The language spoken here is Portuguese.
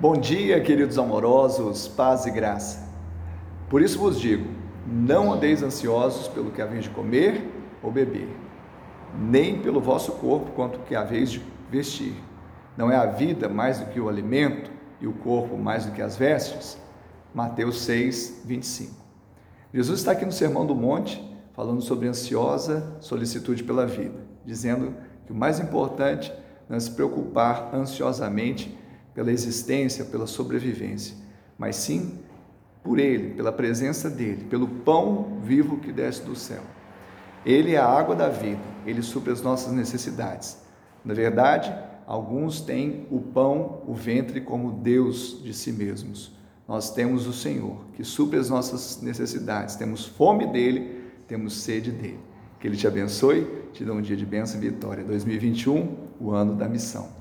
Bom dia, queridos amorosos, paz e graça. Por isso vos digo: não andeis ansiosos pelo que haveis de comer ou beber, nem pelo vosso corpo quanto que haveis de vestir. Não é a vida mais do que o alimento e o corpo mais do que as vestes? Mateus 6, 25. Jesus está aqui no Sermão do Monte falando sobre ansiosa solicitude pela vida, dizendo que o mais importante não é se preocupar ansiosamente pela existência, pela sobrevivência, mas sim por Ele, pela presença dEle, pelo pão vivo que desce do céu. Ele é a água da vida, Ele supre as nossas necessidades. Na verdade, alguns têm o pão, o ventre, como Deus de si mesmos. Nós temos o Senhor, que supre as nossas necessidades, temos fome dEle, temos sede dEle. Que Ele te abençoe, te dê um dia de bênção e vitória. 2021, o ano da missão.